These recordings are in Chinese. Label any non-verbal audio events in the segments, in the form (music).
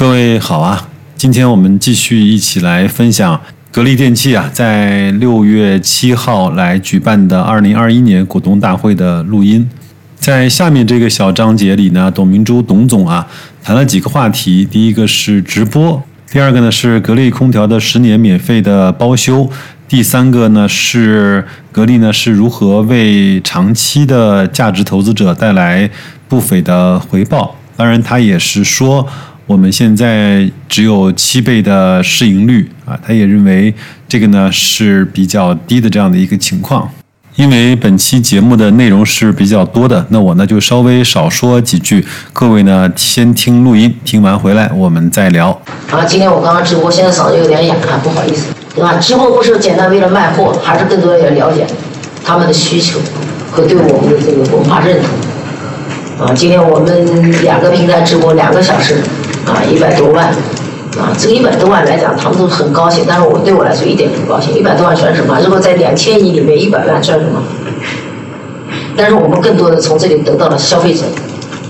各位好啊，今天我们继续一起来分享格力电器啊，在六月七号来举办的二零二一年股东大会的录音。在下面这个小章节里呢，董明珠董总啊谈了几个话题，第一个是直播，第二个呢是格力空调的十年免费的包修，第三个呢是格力呢是如何为长期的价值投资者带来不菲的回报。当然，他也是说。我们现在只有七倍的市盈率啊，他也认为这个呢是比较低的这样的一个情况。因为本期节目的内容是比较多的，那我呢就稍微少说几句。各位呢先听录音，听完回来我们再聊。啊，今天我刚刚直播，现在嗓子有点哑，不好意思，对吧？直播不是简单为了卖货，还是更多要了解他们的需求和对我们的这个文化认同。啊，今天我们两个平台直播两个小时。啊，一百多万，啊，这个一百多万来讲，他们都很高兴，但是我对我来说一点都不高兴。一百多万算什么？如果在两千亿里面，一百万算什么？但是我们更多的从这里得到了消费者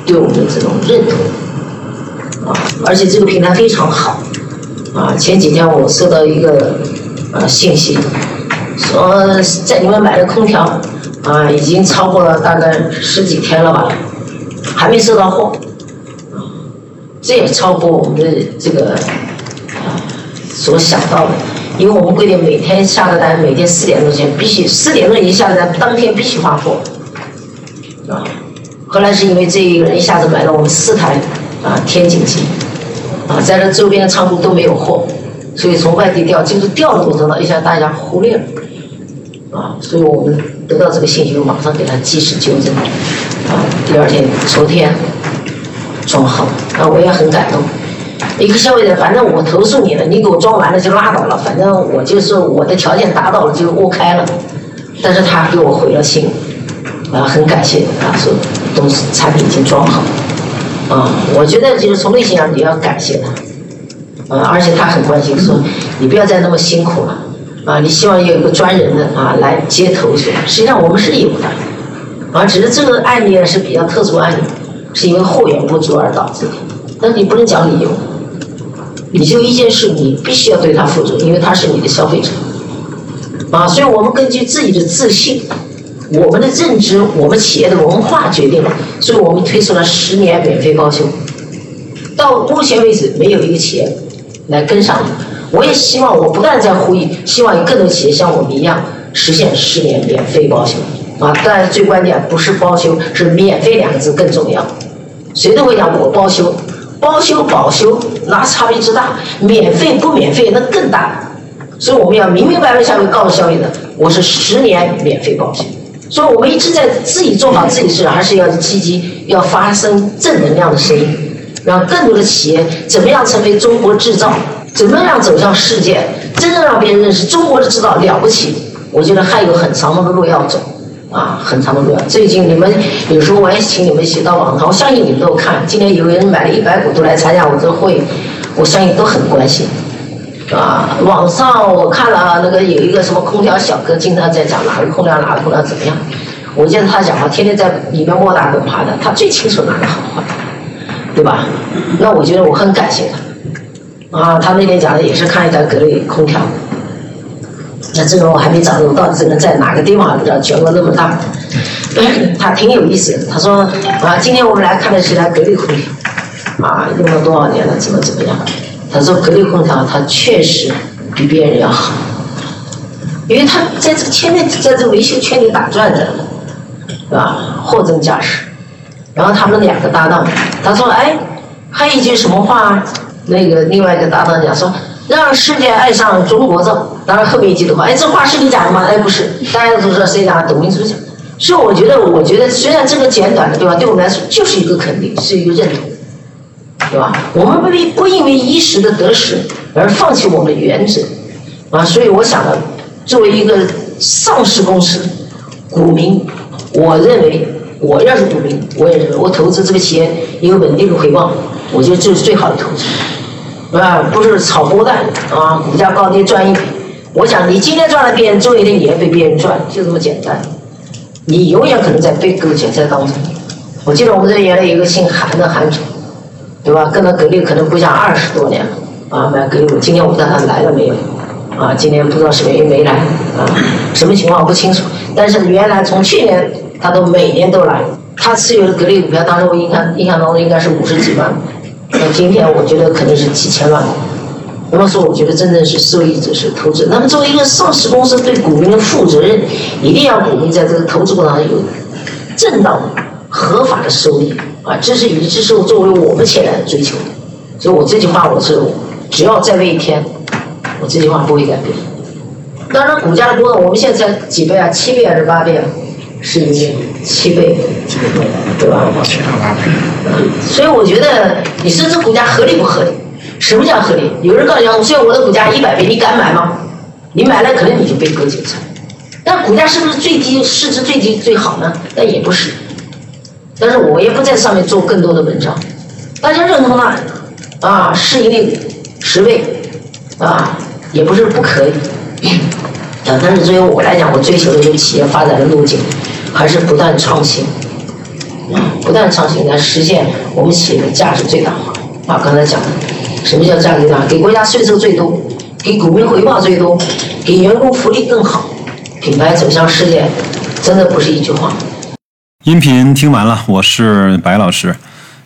对我们的这种认同，啊，而且这个平台非常好，啊，前几天我收到一个啊信息，说在你们买的空调，啊，已经超过了大概十几天了吧，还没收到货。这也超过我们的这个啊所想到的，因为我们规定每天下的单，每天四点钟前必须四点钟以下的单，当天必须发货，啊，后来是因为这一个人一下子买了我们四台啊天井机，啊，在这周边的仓库都没有货，所以从外地调，就是调的过程中，一下大家忽略了，啊，所以我们得到这个信息，马上给他及时纠正，啊，第二天昨天。装好，啊，我也很感动。一个消费者，反正我投诉你了，你给我装完了就拉倒了，反正我就是我的条件达到了就 OK 了。但是他给我回了信，啊，很感谢，啊，说东西产品已经装好，啊，我觉得就是从内心上你要感谢他，啊，而且他很关心，说你不要再那么辛苦了，啊，你希望有一个专人的啊来接投诉。实际上我们是有的，啊，只是这个案例呢是比较特殊案例。是因为货源不足而导致的，但你不能讲理由。你就一件事，你必须要对他负责，因为他是你的消费者，啊，所以我们根据自己的自信、我们的认知、我们企业的文化决定了，所以我们推出了十年免费包修。到目前为止，没有一个企业来跟上。我也希望，我不断在呼吁，希望有更多企业像我们一样实现十年免费包修。啊，但是最关键不是包修，是免费两个字更重要。谁都会讲我包修，包修保修那差别之大，免费不免费那更大。所以我们要明明白白下面告诉消费者，我是十年免费保修。所以我们一直在自己做好自己事，还是要积极要发声正能量的声音，让更多的企业怎么样成为中国制造，怎么样走向世界，真正让别人认识中国的制造了不起。我觉得还有很长的路要走。啊，很长的路。最近你们有时候我也请你们写到网上，我相信你们都看。今天有人买了一百股都来参加我这个会，我相信都很关心。啊，网上我看了那个有一个什么空调小哥，经常在讲哪个空调哪个空调怎么样。我见他讲话，天天在里面摸打滚爬的，他最清楚哪个好坏，对吧？那我觉得我很感谢他。啊，他那天讲的也是看一台格力空调。那这个我还没找到，到底这个在哪个地方？知道全国那么大，(clears throat) 他挺有意思。他说啊，今天我们来看的是台格力空调，啊，用了多少年了？怎么怎么样？他说格力空调它确实比别人要好，因为他在这个圈内，在这个维修圈里打转着，是吧？货真价实。然后他们两个搭档，他说哎，还有一句什么话？那个另外一个搭档讲说。让世界爱上中国造，当然后面一句的话，哎，这话是你讲的吗？哎，不是，大家都知道谁讲的，董明珠讲。所以我觉得，我觉得虽然这个简短的，对吧？对我们来说就是一个肯定，是一个认同，对吧？我们不不因为一时的得失而放弃我们的原则，啊，所以我想呢，作为一个上市公司股民，我认为我要是股民，我也认为我投资这个企业有稳定的回报，我觉得这是最好的投资。啊，不是炒波段啊，股价高低赚一笔。我想你今天赚了，别人终有一天也被别人赚，就这么简单。你永远可能在被割韭菜当中。我记得我们这原来有个姓韩的韩总，对吧？跟着格力可能不下二十多年了，啊，买格力，今天我不知道他来了没有，啊，今天不知道什么原因没来，啊，什么情况不清楚。但是原来从去年他都每年都来，他持有的格力股票，当时我印象印象当中应该是五十几万，那今天我觉得肯定是几千万。那么说，我觉得真正是受益者是投资。那么作为一个上市公司，对股民的负责任，一定要股民在这个投资过程当中有正当、合法的收益啊，这是以这是作为我们现在的追求。所以我这句话，我是只要在位一天，我这句话不会改变。当然，股价的波动，我们现在才几倍啊？七倍还是八倍啊？是因为七倍，对吧？七到八倍。所以我觉得，你说这股价合理不合理？什么叫合理？有人告诉你，虽然我的股价一百倍，你敢买吗？你买了，可能你就被割韭菜。但股价是不是最低市值最低最好呢？那也不是。但是我也不在上面做更多的文章。大家认同了啊，市盈率十倍啊，也不是不可以。啊，但是作为我来讲，我追求的这个企业发展的路径，还是不断创新，不断创新来实现我们企业的价值最大化。啊，刚才讲的。什么叫价值最大？给国家税收最多，给股民回报最多，给员工福利更好，品牌走向世界，真的不是一句话。音频听完了，我是白老师。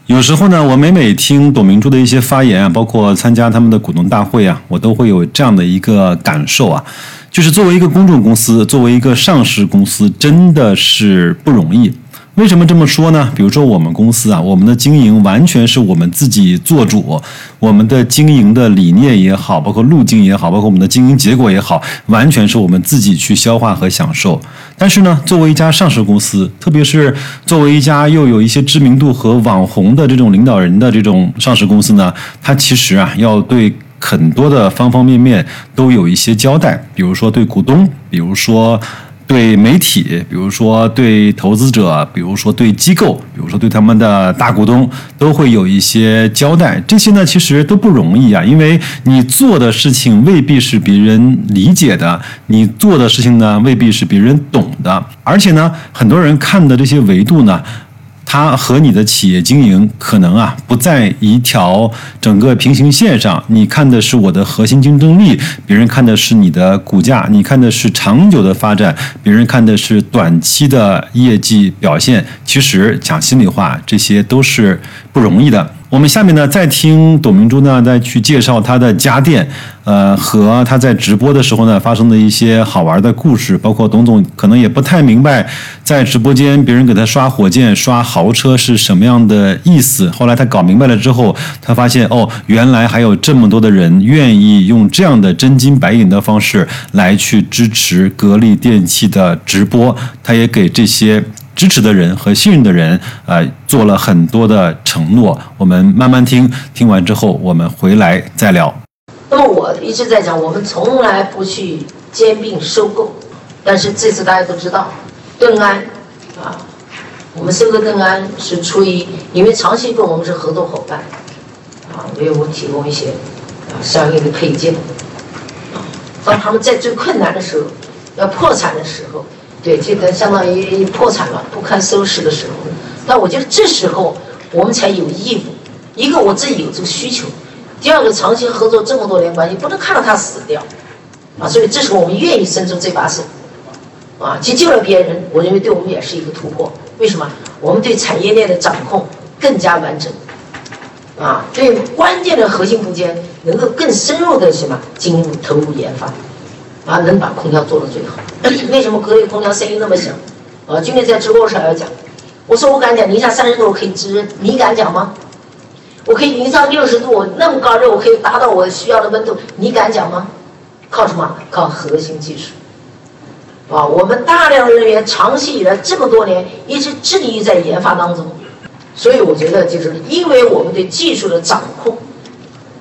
有时候呢，我每每听董明珠的一些发言啊，包括参加他们的股东大会啊，我都会有这样的一个感受啊，就是作为一个公众公司，作为一个上市公司，真的是不容易。为什么这么说呢？比如说我们公司啊，我们的经营完全是我们自己做主，我们的经营的理念也好，包括路径也好，包括我们的经营结果也好，完全是我们自己去消化和享受。但是呢，作为一家上市公司，特别是作为一家又有一些知名度和网红的这种领导人的这种上市公司呢，它其实啊，要对很多的方方面面都有一些交代，比如说对股东，比如说。对媒体，比如说对投资者，比如说对机构，比如说对他们的大股东，都会有一些交代。这些呢，其实都不容易啊，因为你做的事情未必是别人理解的，你做的事情呢，未必是别人懂的，而且呢，很多人看的这些维度呢。它和你的企业经营可能啊不在一条整个平行线上，你看的是我的核心竞争力，别人看的是你的股价，你看的是长久的发展，别人看的是短期的业绩表现。其实讲心里话，这些都是不容易的。我们下面呢，再听董明珠呢，再去介绍她的家电，呃，和她在直播的时候呢发生的一些好玩的故事，包括董总可能也不太明白，在直播间别人给他刷火箭、刷豪车是什么样的意思。后来他搞明白了之后，他发现哦，原来还有这么多的人愿意用这样的真金白银的方式来去支持格力电器的直播，他也给这些。支持的人和信任的人，呃，做了很多的承诺。我们慢慢听，听完之后我们回来再聊。那么我一直在讲，我们从来不去兼并收购，但是这次大家都知道，邓安啊，我们收购邓安是出于因为长期跟我们是合作伙伴，啊，为我们提供一些啊相应的配件，啊，当他们在最困难的时候，要破产的时候。对，这个相当于破产了、不堪收拾的时候，但我觉得这时候我们才有义务。一个我自己有这个需求，第二个长期合作这么多年关系，不能看到他死掉，啊，所以这时候我们愿意伸出这把手，啊，去救了别人，我认为对我们也是一个突破。为什么？我们对产业链的掌控更加完整，啊，对关键的核心部件能够更深入的什么进入投入研发。啊，能把空调做到最好。(clears throat) 为什么格力空调声音那么响？啊，今天在直播时候要讲，我说我敢讲零下三十度我可以制热，你敢讲吗？我可以零上六十度那么高热，我可以达到我需要的温度，你敢讲吗？靠什么？靠核心技术。啊，我们大量人员长期以来这么多年一直致力于在研发当中，所以我觉得就是因为我们对技术的掌控，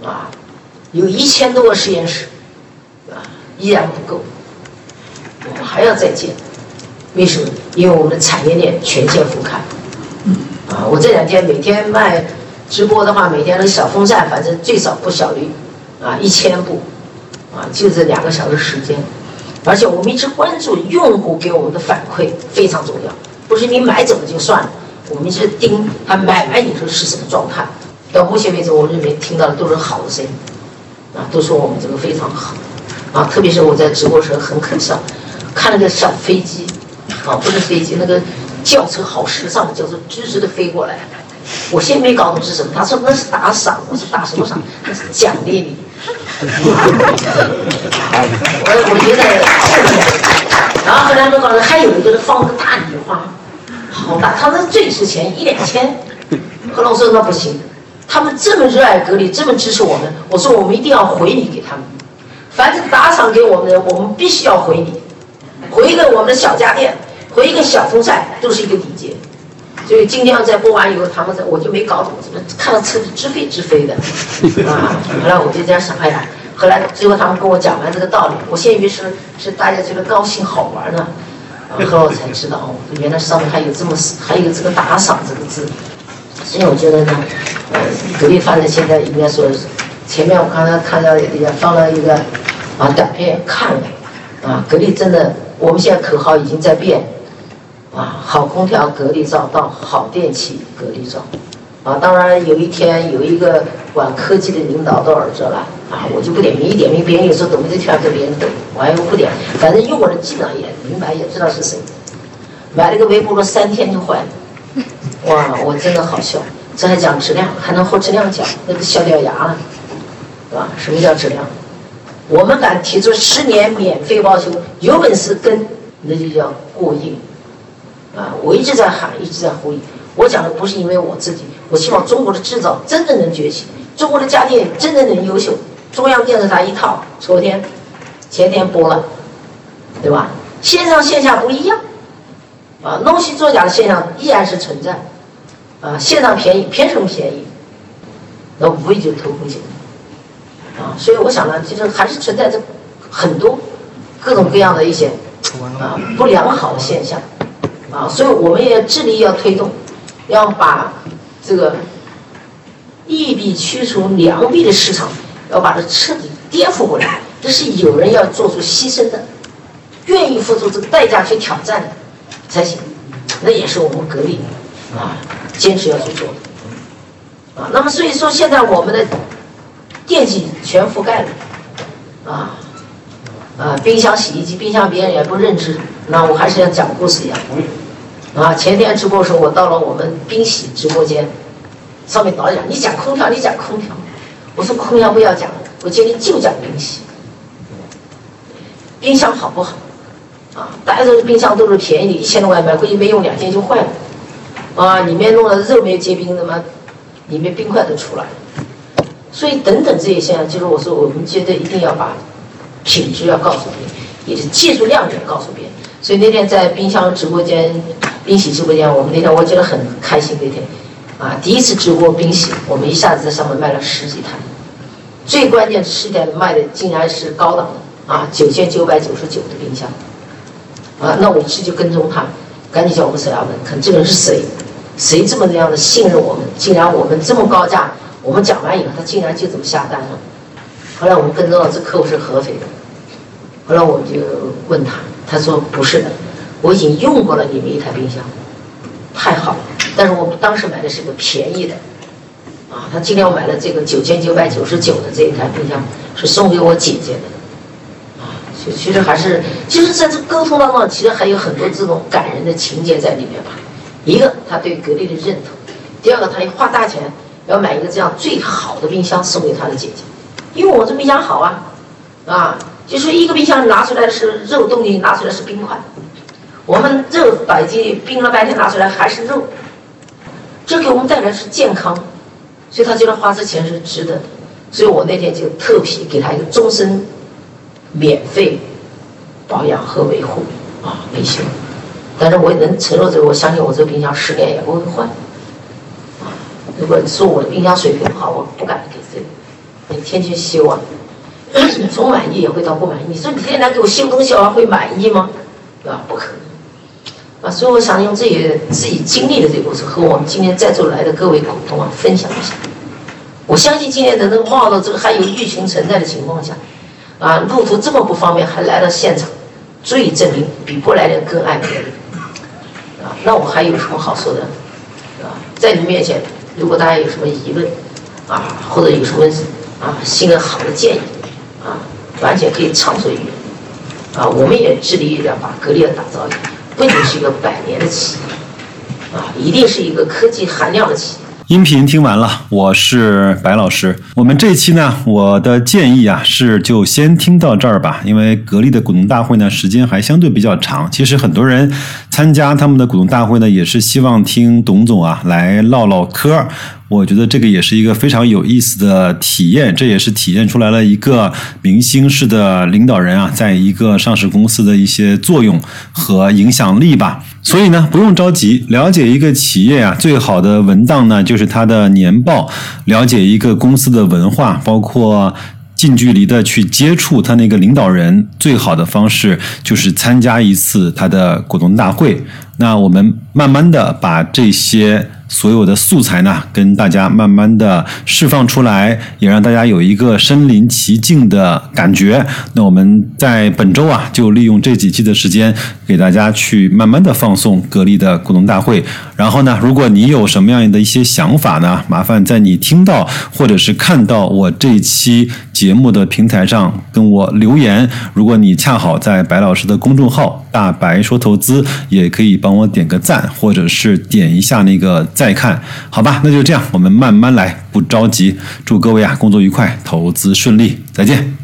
啊，有一千多个实验室。依然不够，我们还要再建。为什么？因为我们的产业链全线覆盖。啊，我这两天每天卖直播的话，每天的小风扇，反正最少不小于啊一千部，啊，就这两个小时时间。而且我们一直关注用户给我们的反馈非常重要，不是你买走了就算了，我们一直盯他买完以后是什么状态。到目前为止，我认为听到的都是好的声音，啊，都说我们这个非常好，啊，特别是我在直播时候很可笑，看那个小飞机，啊，不是飞机，那个轿车好时尚的轿车，直直的飞过来，我先没搞懂是什么，他说那是打赏，我说打什么赏？那是奖励你。(laughs) 我我觉得然后后来我告诉还有一个人放个大礼花，好大，他那最值钱，一两千。后来我说那不行，他们这么热爱格力，这么支持我们，我说我们一定要回礼给他们。凡是打赏给我们的，我们必须要回礼，回一个我们的小家电，回一个小风扇，都是一个礼节。所以今天在播完以后，他们在我就没搞懂，怎么看到车子直飞直飞的 (laughs) 啊？后来我就这样想，哎呀，后来最后他们跟我讲完这个道理，我先以为是是大家觉得高兴好玩呢，然后来我才知道哦，原来上面还有这么还有这个打赏这个字。所以我觉得呢，呃，格力发展现在应该说，前面我刚才看到也放了一个啊短片看了，啊，格力真的，我们现在口号已经在变。啊，好空调格力造到好电器格力造，啊，当然有一天有一个管科技的领导到耳朵了，啊，我就不点名，一点名别人有时候懂这圈跟别人懂，我还不点，反正用过的基本上也明白，也知道是谁。买了个微波炉三天就坏了，哇，我真的好笑，这还讲质量，还能和质量讲，那都笑掉牙了，是吧？什么叫质量？我们敢提出十年免费保修，有本事跟，那就叫过硬。啊，我一直在喊，一直在呼吁。我讲的不是因为我自己，我希望中国的制造真的能崛起，中国的家电真的能优秀。中央电视台一套，昨天、前天播了，对吧？线上线下不一样，啊，弄虚作假的现象依然是存在，啊，线上便宜，凭什么便宜？那无非就是偷工减料，啊，所以我想呢，其实还是存在着很多各种各样的一些啊不良好的现象。啊，所以我们也致力要推动，要把这个一币驱除良币的市场，要把它彻底颠覆过来。这是有人要做出牺牲的，愿意付出这个代价去挑战的才行。那也是我们格力啊，坚持要去做的。啊，那么所以说现在我们的电器全覆盖了，啊啊，冰箱、洗衣机、冰箱别人也不认知，那我还是像讲故事一样。啊，前天直播的时候，我到了我们冰洗直播间，上面导演，你讲空调，你讲空调，我说空调不要讲，我今天就讲冰洗。冰箱好不好？啊，大家都是冰箱都是便宜的，一千多块买回去没用两天就坏了，啊，里面弄的肉没结冰，他妈里面冰块都出来了。所以等等这些现象，就是我说我们觉得一定要把品质要告诉别人，也是技术亮点告诉别人。所以那天在冰箱直播间。冰洗直播间，我们那天我觉得很开心。那天，啊，第一次直播冰洗，我们一下子在上面卖了十几台。最关键是台卖的竟然是高档的啊，九千九百九十九的冰箱。啊，那我一直就跟踪他，赶紧叫我们沈亚文，看这个人是谁？谁这么那样的信任我们？竟然我们这么高价，我们讲完以后，他竟然就这么下单了。后来我们跟踪了这客户是合肥的，后来我们就问他，他说不是的。我已经用过了你们一台冰箱，太好了。但是我们当时买的是个便宜的，啊，他今天我买了这个九千九百九十九的这一台冰箱，是送给我姐姐的，啊，其其实还是，其实在这沟通当中，其实还有很多这种感人的情节在里面吧。一个他对格力的认同，第二个他花大钱要买一个这样最好的冰箱送给他的姐姐，因为我这冰箱好啊，啊，就说一个冰箱拿出来是肉冻进去，拿出来是冰块。我们肉摆进冰了半天拿出来还是肉，这给我们带来是健康，所以他觉得花这钱是值得的，所以我那天就特批给他一个终身免费保养和维护啊维修，但是我也能承诺这个，我相信我这个冰箱十年也不会坏。如果你说我的冰箱水平不好，我不敢给这个，你天天修啊，从满意也会到不满意。你说你天天来给我修东西，我还会满意吗？对吧？不可能。啊，所以我想用自己自己经历的这个故事，和我们今天在座来的各位股东啊分享一下。我相信今天能够冒到这个还有疫情存在的情况下，啊，路途这么不方便还来到现场，足以证明比不来的人更爱别人。啊，那我还有什么好说的？啊，在你面前，如果大家有什么疑问，啊，或者有什么啊新的好的建议啊，完全可以畅所欲言。啊，我们也致力于要把格力打造不仅是一个百年的企业，啊，一定是一个科技含量的企业。音频听完了，我是白老师。我们这期呢，我的建议啊是就先听到这儿吧，因为格力的股东大会呢时间还相对比较长。其实很多人参加他们的股东大会呢，也是希望听董总啊来唠唠嗑。我觉得这个也是一个非常有意思的体验，这也是体现出来了一个明星式的领导人啊，在一个上市公司的一些作用和影响力吧。所以呢，不用着急，了解一个企业啊，最好的文档呢就是它的年报，了解一个公司的文化，包括。近距离的去接触他那个领导人，最好的方式就是参加一次他的股东大会。那我们慢慢的把这些所有的素材呢，跟大家慢慢的释放出来，也让大家有一个身临其境的感觉。那我们在本周啊，就利用这几期的时间，给大家去慢慢的放送格力的股东大会。然后呢，如果你有什么样的一些想法呢，麻烦在你听到或者是看到我这一期节目的平台上跟我留言。如果你恰好在白老师的公众号“大白说投资”，也可以。帮我点个赞，或者是点一下那个再看，好吧？那就这样，我们慢慢来，不着急。祝各位啊，工作愉快，投资顺利，再见。